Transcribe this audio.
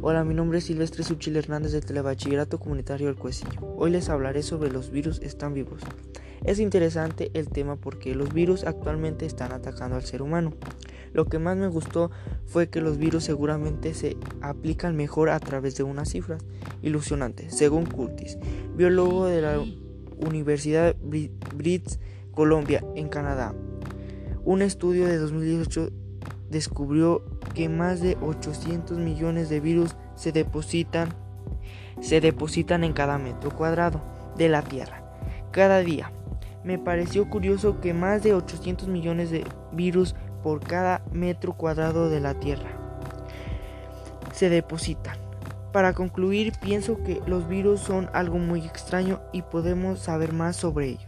Hola, mi nombre es Silvestre Suchil Hernández del Telebachillerato Comunitario del Cuecillo. Hoy les hablaré sobre los virus están vivos. Es interesante el tema porque los virus actualmente están atacando al ser humano. Lo que más me gustó fue que los virus seguramente se aplican mejor a través de unas cifras ilusionantes, según Curtis, biólogo de la Universidad British Columbia en Canadá. Un estudio de 2018 descubrió que más de 800 millones de virus se depositan, se depositan en cada metro cuadrado de la Tierra cada día. Me pareció curioso que más de 800 millones de virus por cada metro cuadrado de la Tierra se depositan. Para concluir, pienso que los virus son algo muy extraño y podemos saber más sobre ellos.